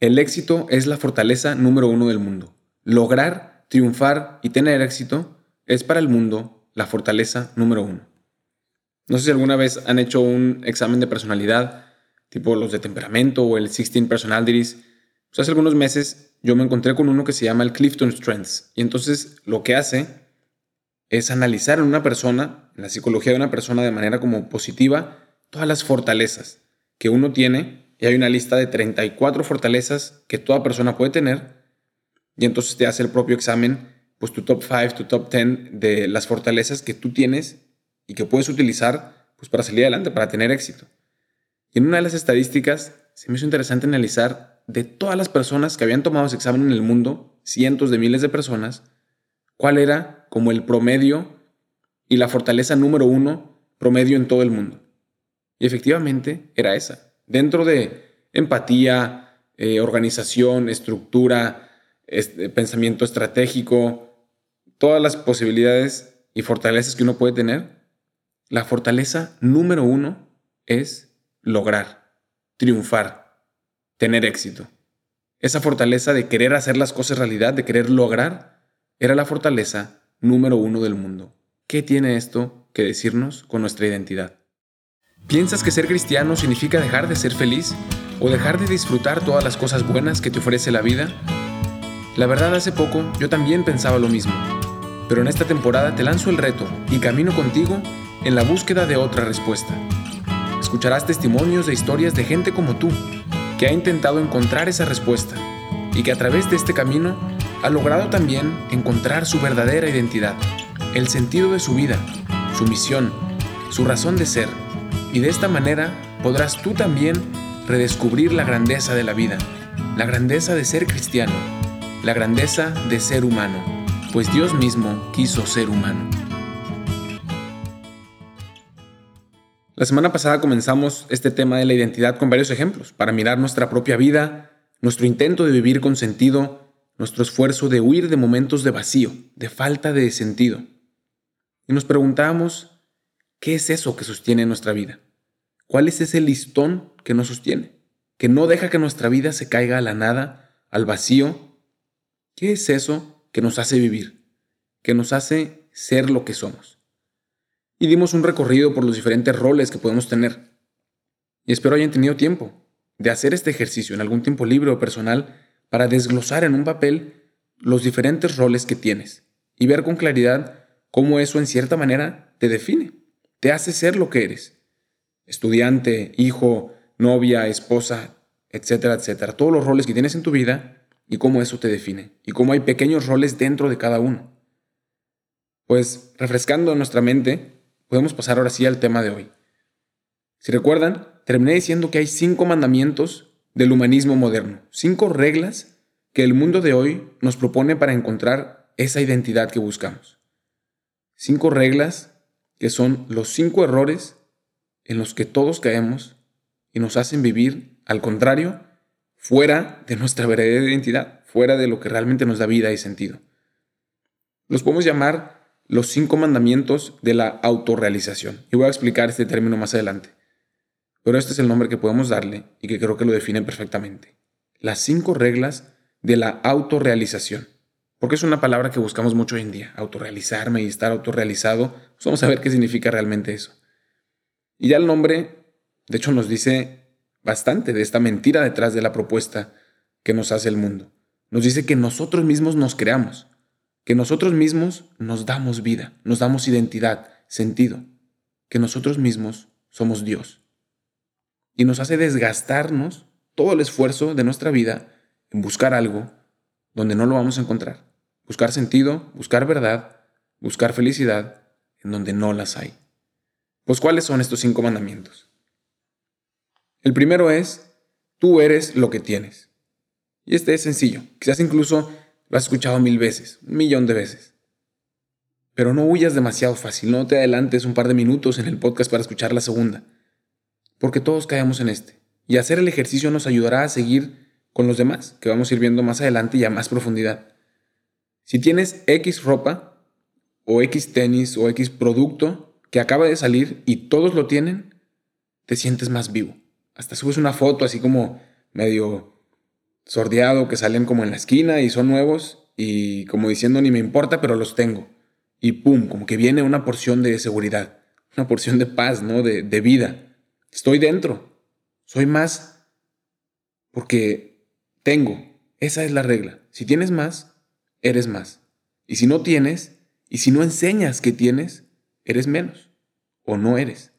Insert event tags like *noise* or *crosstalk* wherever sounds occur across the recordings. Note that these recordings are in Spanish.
El éxito es la fortaleza número uno del mundo. Lograr, triunfar y tener éxito es para el mundo la fortaleza número uno. No sé si alguna vez han hecho un examen de personalidad, tipo los de temperamento o el 16 Personalities. Pues hace algunos meses yo me encontré con uno que se llama el Clifton Strengths. Y entonces lo que hace es analizar en una persona, en la psicología de una persona de manera como positiva, todas las fortalezas que uno tiene. Y hay una lista de 34 fortalezas que toda persona puede tener. Y entonces te hace el propio examen, pues tu top 5, tu top 10 de las fortalezas que tú tienes y que puedes utilizar pues, para salir adelante, para tener éxito. Y en una de las estadísticas se me hizo interesante analizar de todas las personas que habían tomado ese examen en el mundo, cientos de miles de personas, cuál era como el promedio y la fortaleza número uno promedio en todo el mundo. Y efectivamente era esa. Dentro de empatía, eh, organización, estructura, pensamiento estratégico, todas las posibilidades y fortalezas que uno puede tener, la fortaleza número uno es lograr, triunfar, tener éxito. Esa fortaleza de querer hacer las cosas realidad, de querer lograr, era la fortaleza número uno del mundo. ¿Qué tiene esto que decirnos con nuestra identidad? ¿Piensas que ser cristiano significa dejar de ser feliz o dejar de disfrutar todas las cosas buenas que te ofrece la vida? La verdad, hace poco yo también pensaba lo mismo, pero en esta temporada te lanzo el reto y camino contigo en la búsqueda de otra respuesta. Escucharás testimonios de historias de gente como tú, que ha intentado encontrar esa respuesta y que a través de este camino ha logrado también encontrar su verdadera identidad, el sentido de su vida, su misión, su razón de ser. Y de esta manera podrás tú también redescubrir la grandeza de la vida, la grandeza de ser cristiano, la grandeza de ser humano, pues Dios mismo quiso ser humano. La semana pasada comenzamos este tema de la identidad con varios ejemplos para mirar nuestra propia vida, nuestro intento de vivir con sentido, nuestro esfuerzo de huir de momentos de vacío, de falta de sentido. Y nos preguntamos, ¿qué es eso que sostiene nuestra vida? ¿Cuál es ese listón que nos sostiene? Que no deja que nuestra vida se caiga a la nada, al vacío. ¿Qué es eso que nos hace vivir? Que nos hace ser lo que somos y dimos un recorrido por los diferentes roles que podemos tener. Y espero hayan tenido tiempo de hacer este ejercicio en algún tiempo libre o personal para desglosar en un papel los diferentes roles que tienes y ver con claridad cómo eso en cierta manera te define, te hace ser lo que eres. Estudiante, hijo, novia, esposa, etcétera, etcétera. Todos los roles que tienes en tu vida y cómo eso te define y cómo hay pequeños roles dentro de cada uno. Pues refrescando nuestra mente, podemos pasar ahora sí al tema de hoy. Si recuerdan, terminé diciendo que hay cinco mandamientos del humanismo moderno, cinco reglas que el mundo de hoy nos propone para encontrar esa identidad que buscamos. Cinco reglas que son los cinco errores en los que todos caemos y nos hacen vivir, al contrario, fuera de nuestra verdadera identidad, fuera de lo que realmente nos da vida y sentido. Los podemos llamar los cinco mandamientos de la autorrealización. Y voy a explicar este término más adelante. Pero este es el nombre que podemos darle y que creo que lo define perfectamente. Las cinco reglas de la autorrealización. Porque es una palabra que buscamos mucho hoy en día. Autorrealizarme y estar autorrealizado. Pues vamos a ver qué significa realmente eso. Y ya el nombre, de hecho, nos dice bastante de esta mentira detrás de la propuesta que nos hace el mundo. Nos dice que nosotros mismos nos creamos que nosotros mismos nos damos vida, nos damos identidad, sentido, que nosotros mismos somos Dios. Y nos hace desgastarnos todo el esfuerzo de nuestra vida en buscar algo donde no lo vamos a encontrar. Buscar sentido, buscar verdad, buscar felicidad en donde no las hay. Pues ¿cuáles son estos cinco mandamientos? El primero es, tú eres lo que tienes. Y este es sencillo. Quizás incluso lo has escuchado mil veces, un millón de veces. Pero no huyas demasiado fácil, no te adelantes un par de minutos en el podcast para escuchar la segunda, porque todos caemos en este. Y hacer el ejercicio nos ayudará a seguir con los demás, que vamos a ir viendo más adelante y a más profundidad. Si tienes X ropa, o X tenis, o X producto que acaba de salir y todos lo tienen, te sientes más vivo. Hasta subes una foto así como medio sordeado que salen como en la esquina y son nuevos y como diciendo ni me importa, pero los tengo. Y pum, como que viene una porción de seguridad, una porción de paz, ¿no? De, de vida. Estoy dentro. Soy más porque tengo. Esa es la regla. Si tienes más, eres más. Y si no tienes, y si no enseñas que tienes, eres menos. O no eres.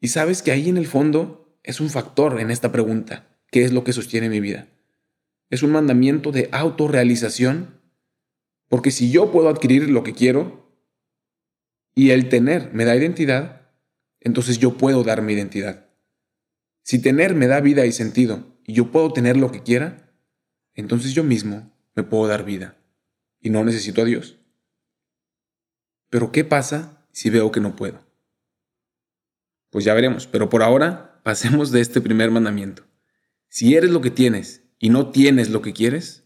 Y sabes que ahí en el fondo es un factor en esta pregunta. ¿Qué es lo que sostiene mi vida? Es un mandamiento de autorrealización. Porque si yo puedo adquirir lo que quiero y el tener me da identidad, entonces yo puedo darme identidad. Si tener me da vida y sentido y yo puedo tener lo que quiera, entonces yo mismo me puedo dar vida y no necesito a Dios. Pero ¿qué pasa si veo que no puedo? Pues ya veremos, pero por ahora *laughs* pasemos de este primer mandamiento. Si eres lo que tienes y no tienes lo que quieres,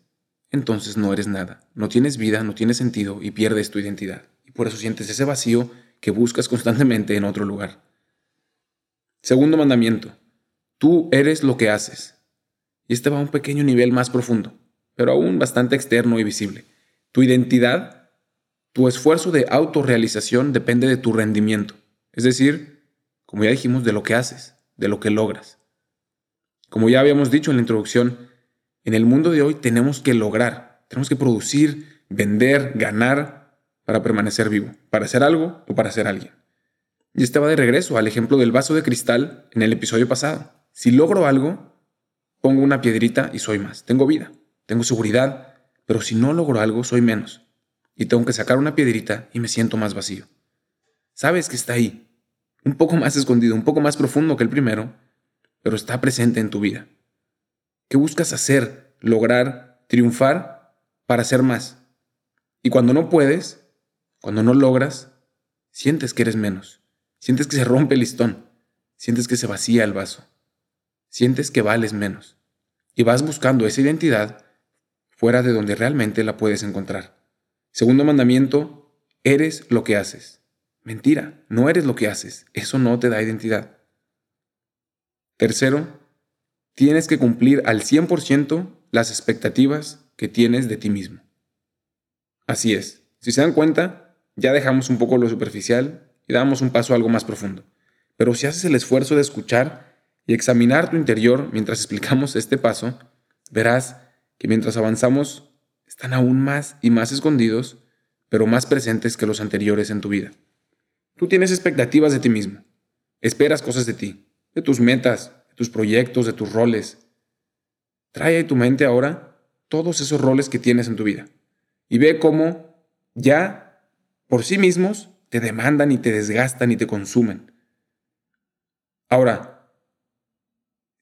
entonces no eres nada, no tienes vida, no tienes sentido y pierdes tu identidad. Y por eso sientes ese vacío que buscas constantemente en otro lugar. Segundo mandamiento, tú eres lo que haces. Y este va a un pequeño nivel más profundo, pero aún bastante externo y visible. Tu identidad, tu esfuerzo de autorrealización depende de tu rendimiento. Es decir, como ya dijimos, de lo que haces, de lo que logras. Como ya habíamos dicho en la introducción, en el mundo de hoy tenemos que lograr, tenemos que producir, vender, ganar para permanecer vivo, para hacer algo o para ser alguien. Y este va de regreso al ejemplo del vaso de cristal en el episodio pasado. Si logro algo, pongo una piedrita y soy más. Tengo vida, tengo seguridad, pero si no logro algo, soy menos. Y tengo que sacar una piedrita y me siento más vacío. Sabes que está ahí, un poco más escondido, un poco más profundo que el primero, pero está presente en tu vida. ¿Qué buscas hacer, lograr, triunfar para ser más? Y cuando no puedes, cuando no logras, sientes que eres menos, sientes que se rompe el listón, sientes que se vacía el vaso, sientes que vales menos. Y vas buscando esa identidad fuera de donde realmente la puedes encontrar. Segundo mandamiento, eres lo que haces. Mentira, no eres lo que haces, eso no te da identidad. Tercero, tienes que cumplir al 100% las expectativas que tienes de ti mismo. Así es, si se dan cuenta, ya dejamos un poco lo superficial y damos un paso algo más profundo. Pero si haces el esfuerzo de escuchar y examinar tu interior mientras explicamos este paso, verás que mientras avanzamos están aún más y más escondidos, pero más presentes que los anteriores en tu vida. Tú tienes expectativas de ti mismo, esperas cosas de ti, de tus metas, de tus proyectos, de tus roles. Trae a tu mente ahora todos esos roles que tienes en tu vida y ve cómo ya por sí mismos te demandan y te desgastan y te consumen. Ahora,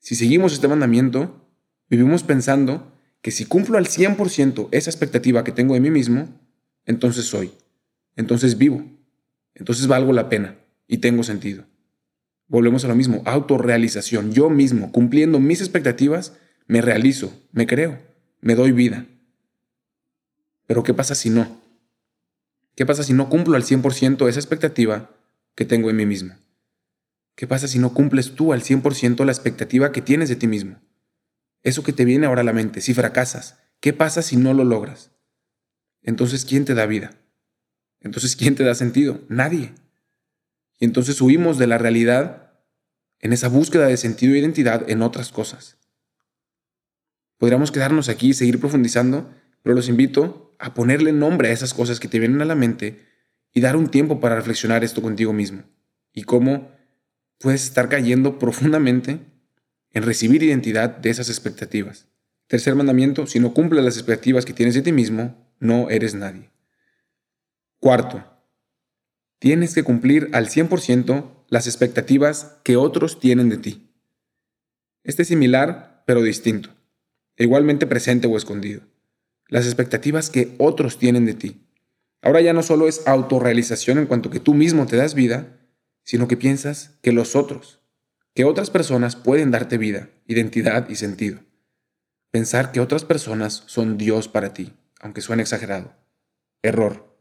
si seguimos este mandamiento, vivimos pensando que si cumplo al 100% esa expectativa que tengo de mí mismo, entonces soy, entonces vivo, entonces valgo la pena y tengo sentido. Volvemos a lo mismo, autorrealización. Yo mismo, cumpliendo mis expectativas, me realizo, me creo, me doy vida. Pero ¿qué pasa si no? ¿Qué pasa si no cumplo al 100% esa expectativa que tengo en mí mismo? ¿Qué pasa si no cumples tú al 100% la expectativa que tienes de ti mismo? Eso que te viene ahora a la mente, si fracasas, ¿qué pasa si no lo logras? Entonces, ¿quién te da vida? Entonces, ¿quién te da sentido? Nadie. Y entonces huimos de la realidad en esa búsqueda de sentido e identidad en otras cosas. Podríamos quedarnos aquí y seguir profundizando, pero los invito a ponerle nombre a esas cosas que te vienen a la mente y dar un tiempo para reflexionar esto contigo mismo y cómo puedes estar cayendo *laughs* profundamente en recibir identidad de esas expectativas. Tercer mandamiento, si no cumples las expectativas que tienes de ti mismo, no eres nadie. Cuarto, Tienes que cumplir al 100% las expectativas que otros tienen de ti. Este es similar, pero distinto. Igualmente presente o escondido. Las expectativas que otros tienen de ti. Ahora ya no solo es autorrealización en cuanto que tú mismo te das vida, sino que piensas que los otros, que otras personas pueden darte vida, identidad y sentido. Pensar que otras personas son Dios para ti, aunque suene exagerado. Error.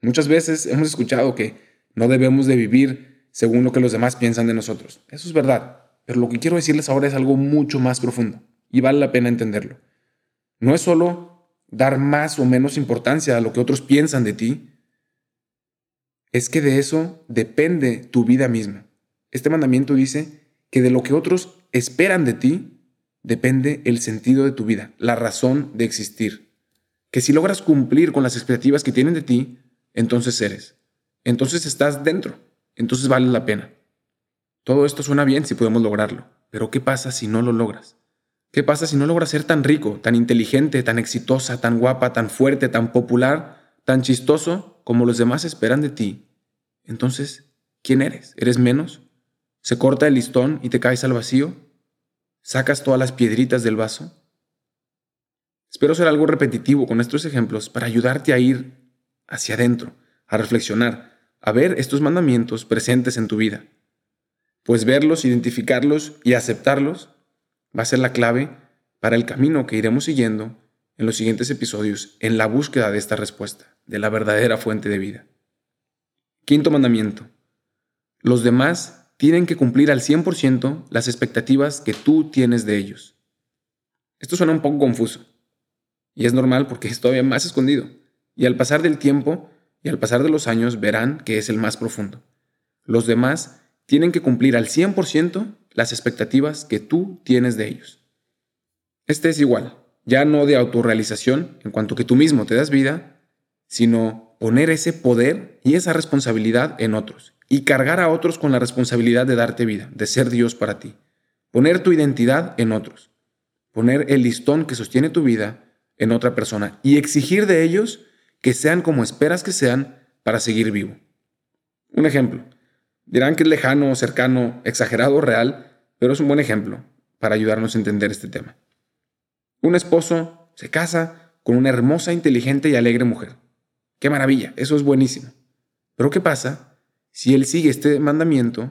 Muchas veces hemos escuchado que no debemos de vivir según lo que los demás piensan de nosotros. Eso es verdad, pero lo que quiero decirles ahora es algo mucho más profundo. y vale la pena entenderlo. No es solo dar más o menos importancia a lo que otros piensan de ti, es que de eso depende tu vida misma. Este mandamiento dice que de lo que otros esperan de ti depende el sentido de tu vida, la razón de existir. Que si logras cumplir con las expectativas que tienen de ti, entonces eres. Entonces estás dentro. Entonces vale la pena. Todo esto suena bien si podemos lograrlo, pero ¿qué pasa si no lo logras? ¿Qué pasa si no logras ser tan rico, tan inteligente, tan exitosa, tan guapa, tan fuerte, tan popular, tan chistoso como los demás esperan de ti? Entonces, ¿quién eres? ¿Eres menos? ¿Se corta el listón y te caes al vacío? ¿Sacas todas las piedritas del vaso? Espero ser algo repetitivo con estos ejemplos para ayudarte a ir hacia adentro, a reflexionar, a ver estos mandamientos presentes en tu vida. Pues verlos, identificarlos y aceptarlos va a ser la clave para el camino que iremos siguiendo en los siguientes episodios en la búsqueda de esta respuesta, de la verdadera fuente de vida. Quinto mandamiento. Los demás tienen que cumplir al 100% las expectativas que tú tienes de ellos. Esto suena un poco confuso. Y es normal porque es todavía más escondido. Y al pasar del tiempo y al pasar de los años verán que es el más profundo. Los demás tienen que cumplir al 100% las expectativas que tú tienes de ellos. Este es igual, ya no de autorrealización en cuanto que tú mismo te das vida, sino poner ese poder y esa responsabilidad en otros y cargar a otros con la responsabilidad de darte vida, de ser Dios para ti. Poner tu identidad en otros. Poner el listón que sostiene tu vida en otra persona y exigir de ellos que sean como esperas que sean para seguir vivo. Un ejemplo. Dirán que es lejano, cercano, exagerado real, pero es un buen ejemplo para ayudarnos a entender este tema. Un esposo se casa con una hermosa, inteligente y alegre mujer. ¡Qué maravilla! Eso es buenísimo. Pero ¿qué pasa si él sigue este mandamiento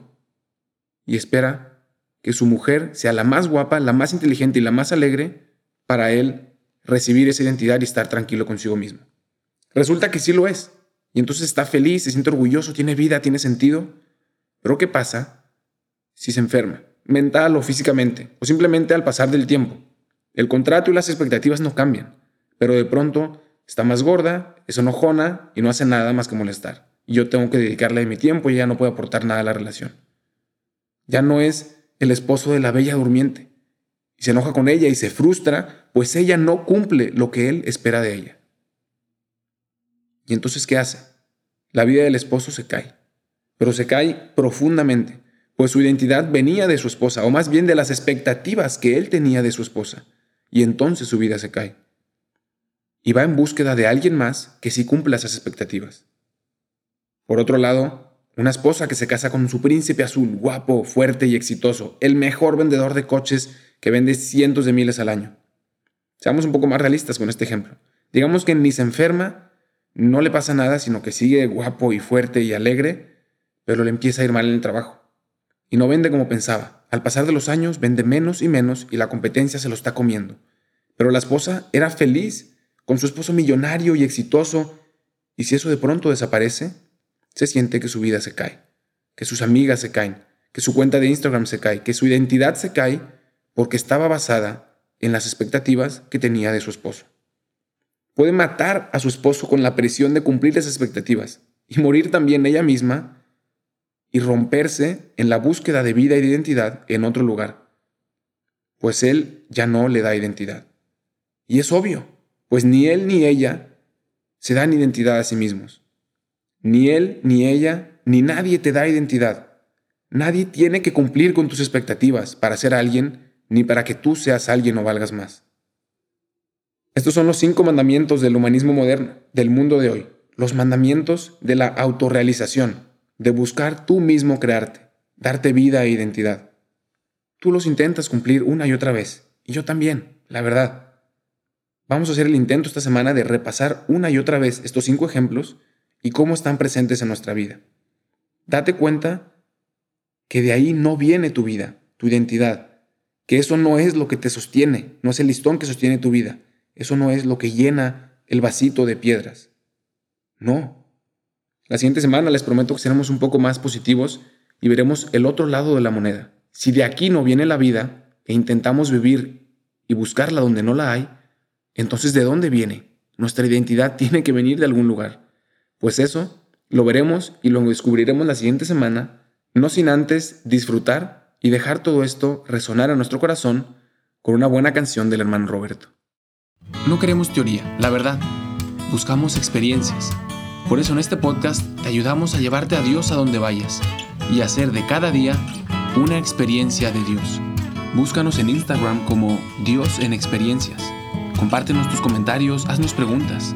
y espera que su mujer sea la más guapa, la más inteligente y la más alegre para él recibir esa identidad y estar tranquilo consigo mismo? Resulta que sí lo es. Y entonces está feliz, se siente orgulloso, tiene vida, tiene sentido. Pero ¿qué pasa si se enferma, mental o físicamente, o simplemente al pasar del tiempo? El contrato y las expectativas no cambian, pero de pronto está más gorda, es enojona y no hace nada más que molestar. Y yo tengo que dedicarle mi tiempo y ella no puede aportar nada a la relación. Ya no es el esposo de la bella durmiente. Y se enoja con ella y se frustra, pues ella no cumple lo que él espera de ella. ¿Y entonces qué hace? La vida del esposo se cae, pero se cae profundamente, pues su identidad venía de su esposa, o más bien de las expectativas que él tenía de su esposa, y entonces su vida se cae. Y va en búsqueda de alguien más que sí cumpla esas expectativas. Por otro lado, una esposa que se casa con su príncipe azul, guapo, fuerte y exitoso, el mejor vendedor de coches que vende cientos de miles al año. Seamos un poco más realistas con este ejemplo. Digamos que ni se enferma no le pasa nada, sino que sigue guapo y fuerte y alegre, pero le empieza a ir mal en el trabajo. Y no vende como pensaba. Al pasar de los años vende menos y menos y la competencia se lo está comiendo. Pero la esposa era feliz con su esposo millonario y exitoso, y si eso de pronto desaparece, se siente que su vida se cae, que sus amigas se caen, que su cuenta de Instagram se cae, que su identidad se cae porque estaba basada en las expectativas que tenía de su esposo. Puede matar a su esposo con la presión de cumplir esas expectativas y morir también ella misma y romperse en la búsqueda de vida y de identidad en otro lugar, pues él ya no le da identidad. Y es obvio, pues ni él ni ella se dan identidad a sí mismos. Ni él, ni ella, ni nadie te da identidad. Nadie tiene que cumplir con tus expectativas para ser alguien, ni para que tú seas alguien o valgas más. Estos son los cinco mandamientos del humanismo moderno, del mundo de hoy. Los mandamientos de la autorrealización, de buscar tú mismo crearte, darte vida e identidad. Tú los intentas cumplir una y otra vez, y yo también, la verdad. Vamos a hacer el intento esta semana de repasar una y otra vez estos cinco ejemplos y cómo están presentes en nuestra vida. Date cuenta que de ahí no viene tu vida, tu identidad, que eso no es lo que te sostiene, no es el listón que sostiene tu vida eso no es lo que llena el vasito de piedras. No. La siguiente semana les prometo que seremos un poco más positivos y veremos el otro lado de la moneda. Si de aquí no viene la vida e intentamos vivir y buscarla donde no la hay, entonces ¿de dónde viene? Nuestra identidad *laughs* tiene que venir de algún lugar. Pues eso lo veremos y lo descubriremos la siguiente semana, no sin antes disfrutar y dejar todo esto resonar en nuestro corazón con una buena canción del hermano Roberto. No queremos teoría, la verdad. Buscamos experiencias. Por eso en este podcast te ayudamos a llevarte a Dios a donde vayas y hacer de cada día una experiencia de Dios. Búscanos en Instagram como Dios en Experiencias. Compártenos tus comentarios, haznos preguntas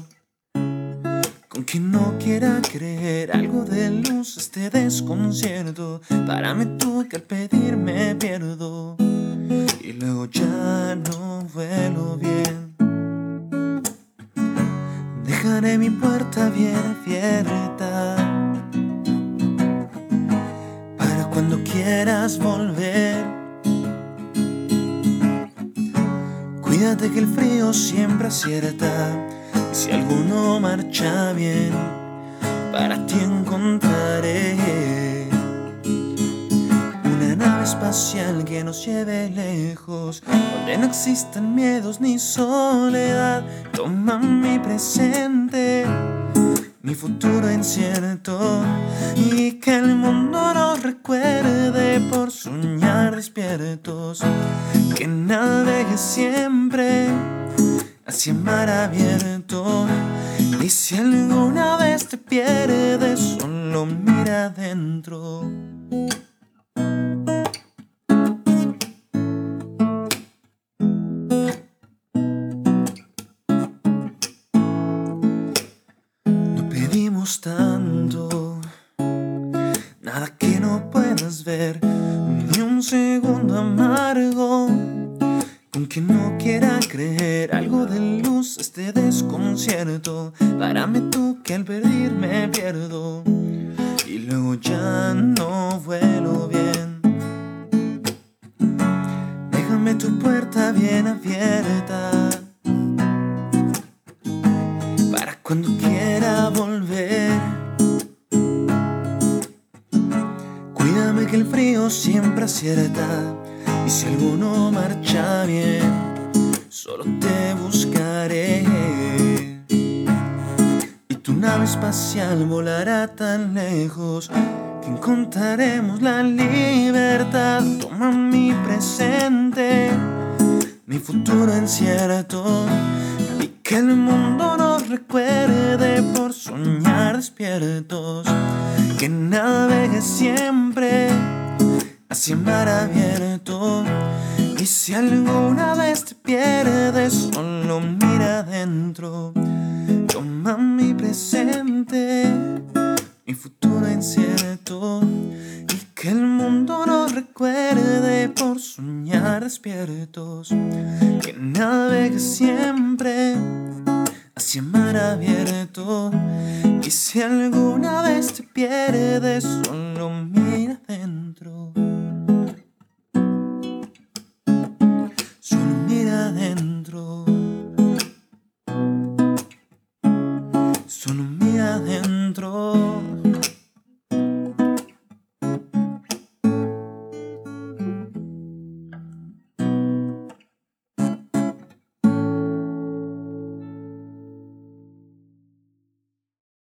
Quiera creer algo de luz este desconcierto. Párame tú que al pedir me pierdo. Y luego ya no vuelo bien. Dejaré mi puerta bien abierta. Para cuando quieras volver Cuídate que el frío siempre acierta. Si alguno marcha bien, para ti encontraré una nave espacial que nos lleve lejos, donde no existan miedos ni soledad. Toma mi presente mi futuro incierto y que el mundo nos recuerde por soñar despiertos, que navegue siempre hacia mar abierto y si alguna vez te pierdes solo mira adentro. Este desconcierto. Párame tú que al perder me pierdo y luego ya no vuelo bien. Déjame tu puerta bien abierta para cuando quiera volver. Cuídame que el frío siempre acierta y si alguno marcha bien, solo te buscaré. Tu nave espacial volará tan lejos que encontraremos la libertad. Toma mi presente, mi futuro incierto y que el mundo nos recuerde por soñar despiertos, que navegue siempre hacia mar abierto. Y si alguna vez te pierdes, solo mira adentro. Toma mi presente, mi futuro incierto. Y que el mundo nos recuerde por soñar despiertos. Que navegue siempre hacia mar abierto. Y si alguna vez te pierdes, solo mira adentro.